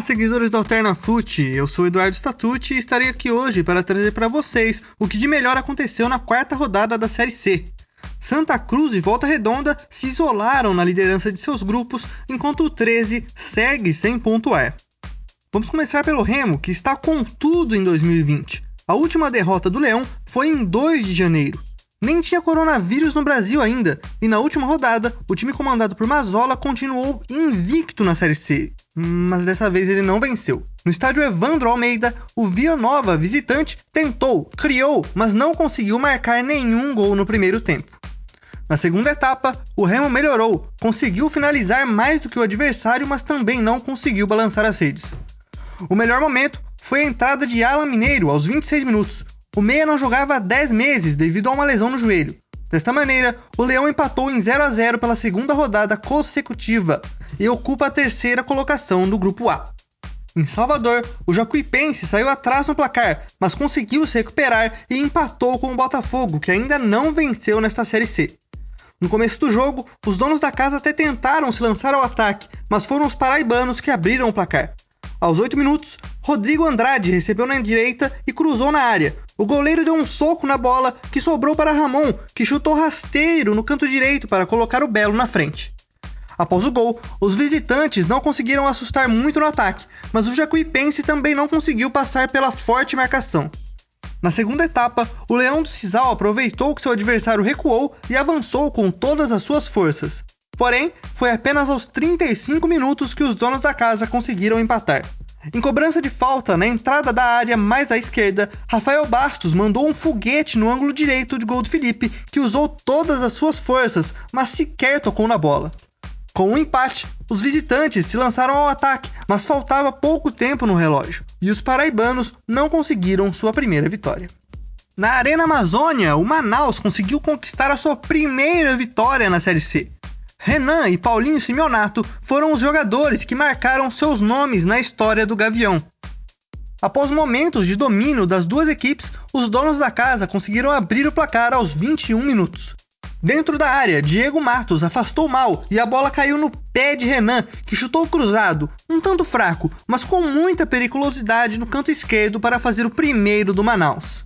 Olá, seguidores do Alterna Fute. Eu sou Eduardo Statucci e estarei aqui hoje para trazer para vocês o que de melhor aconteceu na quarta rodada da Série C. Santa Cruz e Volta Redonda se isolaram na liderança de seus grupos, enquanto o 13 segue sem pontuar. Vamos começar pelo Remo, que está com tudo em 2020. A última derrota do Leão foi em 2 de janeiro. Nem tinha coronavírus no Brasil ainda, e na última rodada, o time comandado por Mazola continuou invicto na Série C, mas dessa vez ele não venceu. No estádio Evandro Almeida, o Vila Nova, visitante, tentou, criou, mas não conseguiu marcar nenhum gol no primeiro tempo. Na segunda etapa, o Remo melhorou, conseguiu finalizar mais do que o adversário, mas também não conseguiu balançar as redes. O melhor momento foi a entrada de Alan Mineiro aos 26 minutos, o meia não jogava há 10 meses devido a uma lesão no joelho. Desta maneira, o Leão empatou em 0 a 0 pela segunda rodada consecutiva e ocupa a terceira colocação do grupo A. Em Salvador, o Jacuipense saiu atrás no placar, mas conseguiu se recuperar e empatou com o Botafogo, que ainda não venceu nesta Série C. No começo do jogo, os donos da casa até tentaram se lançar ao ataque, mas foram os paraibanos que abriram o placar. Aos 8 minutos, Rodrigo Andrade recebeu na direita e cruzou na área. O goleiro deu um soco na bola que sobrou para Ramon, que chutou rasteiro no canto direito para colocar o Belo na frente. Após o gol, os visitantes não conseguiram assustar muito no ataque, mas o Jacuipense também não conseguiu passar pela forte marcação. Na segunda etapa, o Leão do Cisal aproveitou que seu adversário recuou e avançou com todas as suas forças. Porém, foi apenas aos 35 minutos que os donos da casa conseguiram empatar. Em cobrança de falta na entrada da área mais à esquerda, Rafael Bastos mandou um foguete no ângulo direito de gol do Felipe, que usou todas as suas forças, mas sequer tocou na bola. Com o um empate, os visitantes se lançaram ao ataque, mas faltava pouco tempo no relógio, e os paraibanos não conseguiram sua primeira vitória. Na Arena Amazônia, o Manaus conseguiu conquistar a sua primeira vitória na Série C, Renan e Paulinho Simeonato foram os jogadores que marcaram seus nomes na história do Gavião. Após momentos de domínio das duas equipes, os donos da casa conseguiram abrir o placar aos 21 minutos. Dentro da área, Diego Matos afastou mal e a bola caiu no pé de Renan, que chutou cruzado, um tanto fraco, mas com muita periculosidade no canto esquerdo para fazer o primeiro do Manaus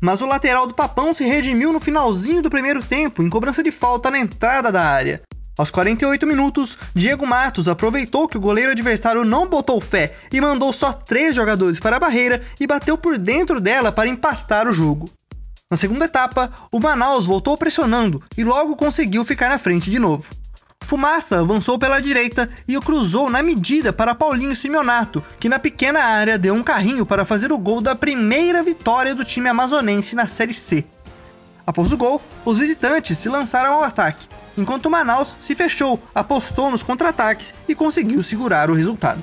mas o lateral do Papão se redimiu no finalzinho do primeiro tempo, em cobrança de falta na entrada da área. Aos 48 minutos, Diego Matos aproveitou que o goleiro adversário não botou fé e mandou só três jogadores para a barreira e bateu por dentro dela para empatar o jogo. Na segunda etapa, o Manaus voltou pressionando e logo conseguiu ficar na frente de novo. Fumaça avançou pela direita e o cruzou na medida para Paulinho Simeonato, que na pequena área deu um carrinho para fazer o gol da primeira vitória do time amazonense na Série C. Após o gol, os visitantes se lançaram ao ataque, enquanto o Manaus se fechou, apostou nos contra-ataques e conseguiu segurar o resultado.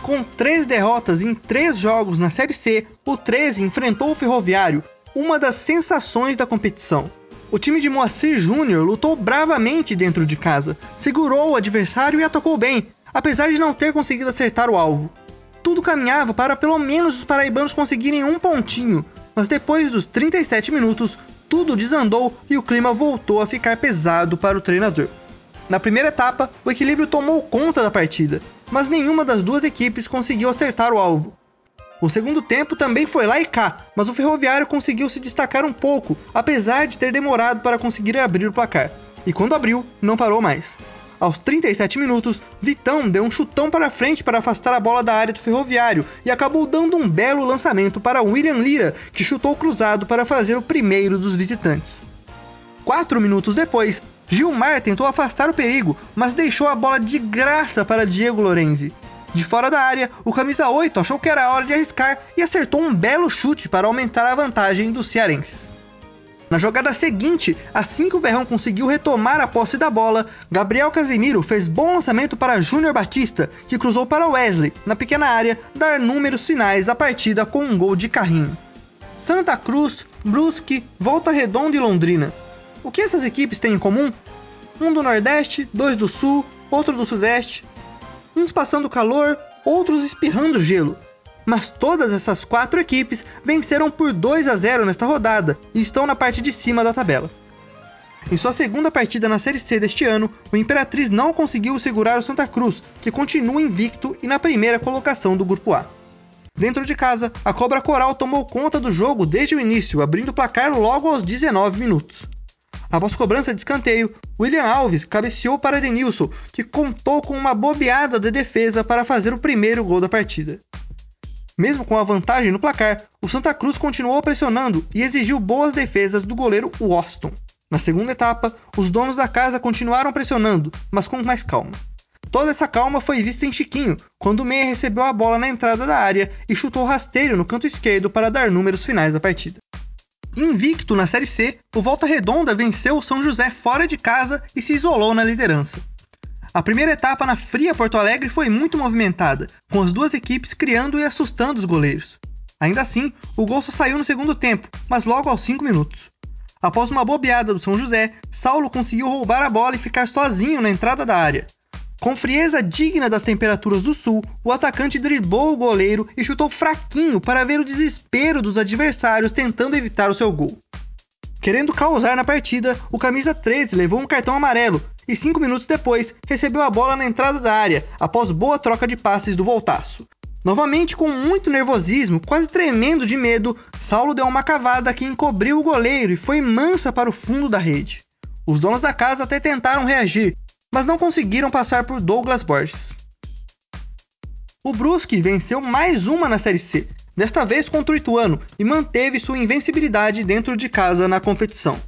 Com três derrotas em três jogos na Série C, o 13 enfrentou o Ferroviário, uma das sensações da competição. O time de Moacir Júnior lutou bravamente dentro de casa, segurou o adversário e atacou bem, apesar de não ter conseguido acertar o alvo. Tudo caminhava para pelo menos os paraibanos conseguirem um pontinho, mas depois dos 37 minutos, tudo desandou e o clima voltou a ficar pesado para o treinador. Na primeira etapa, o equilíbrio tomou conta da partida, mas nenhuma das duas equipes conseguiu acertar o alvo. O segundo tempo também foi lá e cá, mas o Ferroviário conseguiu se destacar um pouco, apesar de ter demorado para conseguir abrir o placar. E quando abriu, não parou mais. Aos 37 minutos, Vitão deu um chutão para frente para afastar a bola da área do Ferroviário e acabou dando um belo lançamento para William Lira, que chutou cruzado para fazer o primeiro dos visitantes. Quatro minutos depois, Gilmar tentou afastar o perigo, mas deixou a bola de graça para Diego Lorenzi. De fora da área, o camisa 8 achou que era hora de arriscar e acertou um belo chute para aumentar a vantagem dos cearenses. Na jogada seguinte, assim que o Verrão conseguiu retomar a posse da bola, Gabriel Casimiro fez bom lançamento para Júnior Batista, que cruzou para Wesley, na pequena área, dar números finais à partida com um gol de carrinho. Santa Cruz, Brusque, Volta Redonda e Londrina. O que essas equipes têm em comum? Um do Nordeste, dois do Sul, outro do Sudeste, uns passando calor, outros espirrando gelo. Mas todas essas quatro equipes venceram por 2 a 0 nesta rodada e estão na parte de cima da tabela. Em sua segunda partida na Série C deste ano, o Imperatriz não conseguiu segurar o Santa Cruz, que continua invicto e na primeira colocação do Grupo A. Dentro de casa, a Cobra Coral tomou conta do jogo desde o início, abrindo o placar logo aos 19 minutos. Após cobrança de escanteio, William Alves cabeceou para Denilson, que contou com uma bobeada de defesa para fazer o primeiro gol da partida. Mesmo com a vantagem no placar, o Santa Cruz continuou pressionando e exigiu boas defesas do goleiro Waston. Na segunda etapa, os donos da casa continuaram pressionando, mas com mais calma. Toda essa calma foi vista em Chiquinho, quando o Meia recebeu a bola na entrada da área e chutou rasteiro no canto esquerdo para dar números finais da partida. Invicto na Série C, o Volta Redonda venceu o São José fora de casa e se isolou na liderança. A primeira etapa na fria Porto Alegre foi muito movimentada, com as duas equipes criando e assustando os goleiros. Ainda assim, o gol só saiu no segundo tempo, mas logo aos 5 minutos. Após uma bobeada do São José, Saulo conseguiu roubar a bola e ficar sozinho na entrada da área. Com frieza digna das temperaturas do sul, o atacante driblou o goleiro e chutou fraquinho para ver o desespero dos adversários tentando evitar o seu gol. Querendo causar na partida, o camisa 13 levou um cartão amarelo e cinco minutos depois recebeu a bola na entrada da área após boa troca de passes do voltaço. Novamente com muito nervosismo, quase tremendo de medo, Saulo deu uma cavada que encobriu o goleiro e foi mansa para o fundo da rede. Os donos da casa até tentaram reagir, mas não conseguiram passar por Douglas Borges. O Brusque venceu mais uma na Série C, desta vez contra o Ituano, e manteve sua invencibilidade dentro de casa na competição.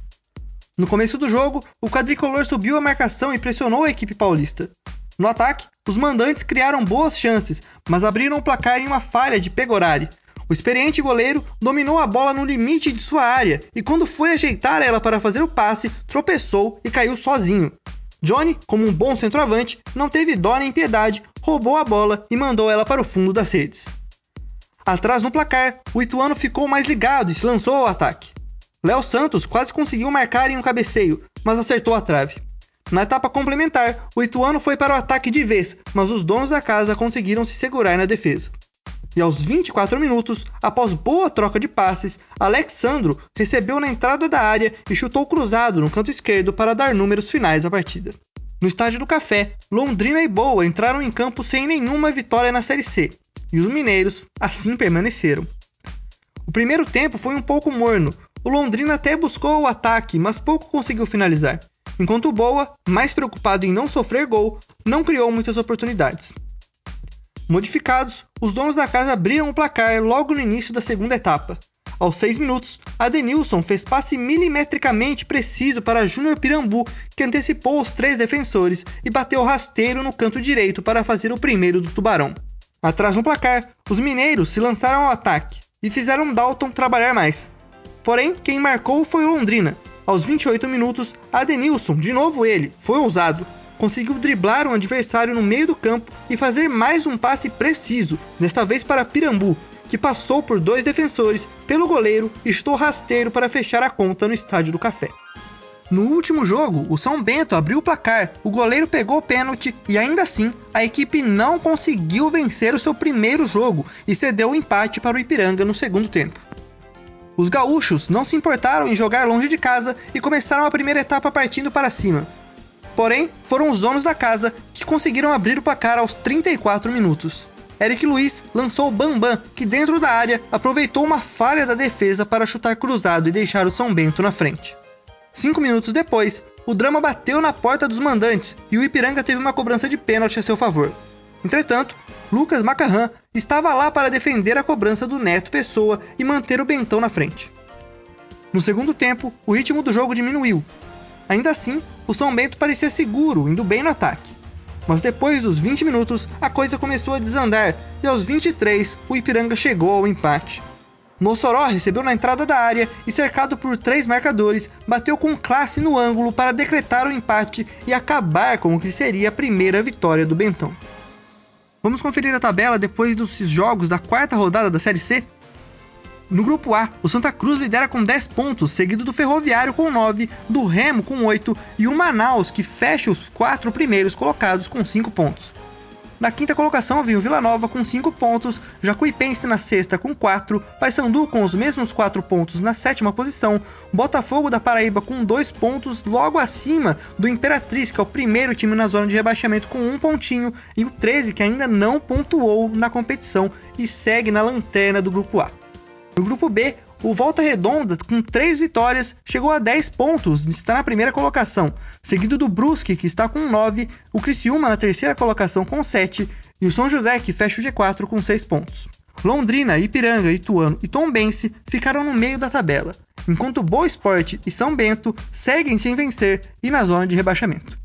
No começo do jogo, o quadricolor subiu a marcação e pressionou a equipe paulista. No ataque, os mandantes criaram boas chances, mas abriram o placar em uma falha de Pegorari. O experiente goleiro dominou a bola no limite de sua área e, quando foi ajeitar ela para fazer o passe, tropeçou e caiu sozinho, Johnny, como um bom centroavante, não teve dó nem piedade, roubou a bola e mandou ela para o fundo das redes. Atrás no placar, o Ituano ficou mais ligado e se lançou ao ataque. Léo Santos quase conseguiu marcar em um cabeceio, mas acertou a trave. Na etapa complementar, o Ituano foi para o ataque de vez, mas os donos da casa conseguiram se segurar na defesa e aos 24 minutos, após boa troca de passes, Alexandro recebeu na entrada da área e chutou cruzado no canto esquerdo para dar números finais à partida. No estádio do Café, Londrina e Boa entraram em campo sem nenhuma vitória na Série C, e os mineiros assim permaneceram. O primeiro tempo foi um pouco morno, o Londrina até buscou o ataque, mas pouco conseguiu finalizar, enquanto o Boa, mais preocupado em não sofrer gol, não criou muitas oportunidades. Modificados, os donos da casa abriram o placar logo no início da segunda etapa. Aos 6 minutos, Adenilson fez passe milimetricamente preciso para Júnior Pirambu, que antecipou os três defensores e bateu rasteiro no canto direito para fazer o primeiro do Tubarão. Atrás no placar, os mineiros se lançaram ao ataque e fizeram Dalton trabalhar mais. Porém, quem marcou foi o Londrina. Aos 28 minutos, Adenilson, de novo ele, foi ousado conseguiu driblar um adversário no meio do campo e fazer mais um passe preciso, desta vez para Pirambu, que passou por dois defensores, pelo goleiro e estou rasteiro para fechar a conta no Estádio do Café. No último jogo, o São Bento abriu o placar, o goleiro pegou o pênalti e ainda assim a equipe não conseguiu vencer o seu primeiro jogo e cedeu o empate para o Ipiranga no segundo tempo. Os gaúchos não se importaram em jogar longe de casa e começaram a primeira etapa partindo para cima, Porém, foram os donos da casa que conseguiram abrir o placar aos 34 minutos. Eric Luiz lançou o Bambam, que dentro da área aproveitou uma falha da defesa para chutar cruzado e deixar o São Bento na frente. Cinco minutos depois, o drama bateu na porta dos mandantes e o Ipiranga teve uma cobrança de pênalti a seu favor. Entretanto, Lucas Macarrã estava lá para defender a cobrança do Neto Pessoa e manter o Bentão na frente. No segundo tempo, o ritmo do jogo diminuiu Ainda assim, o São Bento parecia seguro, indo bem no ataque. Mas depois dos 20 minutos, a coisa começou a desandar e aos 23 o Ipiranga chegou ao empate. Mossoró recebeu na entrada da área e, cercado por três marcadores, bateu com classe no ângulo para decretar o empate e acabar com o que seria a primeira vitória do Bentão. Vamos conferir a tabela depois dos jogos da quarta rodada da Série C? No grupo A, o Santa Cruz lidera com 10 pontos, seguido do Ferroviário com 9, do Remo com 8 e o Manaus que fecha os quatro primeiros colocados com 5 pontos. Na quinta colocação vem o Vila Nova com 5 pontos, Jacuipense na sexta com 4, Paysandu com os mesmos 4 pontos na sétima posição, Botafogo da Paraíba com 2 pontos, logo acima do Imperatriz, que é o primeiro time na zona de rebaixamento com um pontinho, e o 13 que ainda não pontuou na competição e segue na lanterna do grupo A. No grupo B, o Volta Redonda, com 3 vitórias, chegou a 10 pontos está na primeira colocação, seguido do Brusque, que está com 9, o Criciúma na terceira colocação com 7 e o São José, que fecha o G4 com 6 pontos. Londrina, Ipiranga, Ituano e Tombense ficaram no meio da tabela, enquanto Boa Esporte e São Bento seguem sem vencer e na zona de rebaixamento.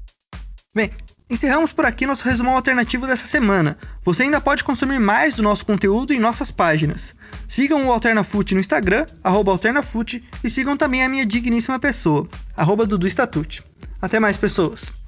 Bem, Encerramos por aqui nosso resumão alternativo dessa semana. Você ainda pode consumir mais do nosso conteúdo em nossas páginas. Sigam o AlternaFoot no Instagram, AlternaFoot, e sigam também a minha digníssima pessoa, arroba Dudu Statute. Até mais, pessoas!